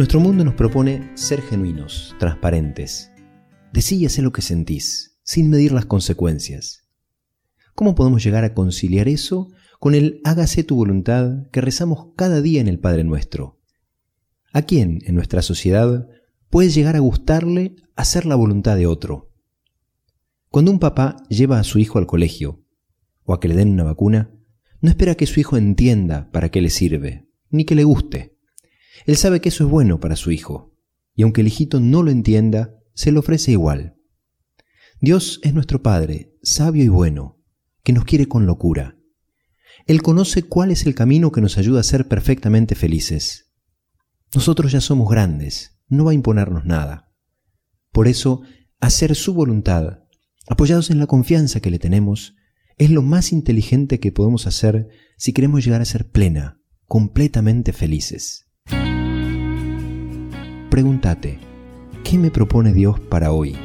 Nuestro mundo nos propone ser genuinos, transparentes. Decí lo que sentís, sin medir las consecuencias. ¿Cómo podemos llegar a conciliar eso con el hágase tu voluntad que rezamos cada día en el Padre Nuestro? ¿A quién en nuestra sociedad puede llegar a gustarle hacer la voluntad de otro? Cuando un papá lleva a su hijo al colegio o a que le den una vacuna, no espera que su hijo entienda para qué le sirve, ni que le guste. Él sabe que eso es bueno para su hijo, y aunque el hijito no lo entienda, se lo ofrece igual. Dios es nuestro Padre, sabio y bueno, que nos quiere con locura. Él conoce cuál es el camino que nos ayuda a ser perfectamente felices. Nosotros ya somos grandes, no va a imponernos nada. Por eso, hacer su voluntad, apoyados en la confianza que le tenemos, es lo más inteligente que podemos hacer si queremos llegar a ser plena, completamente felices. Pregúntate, ¿qué me propone Dios para hoy?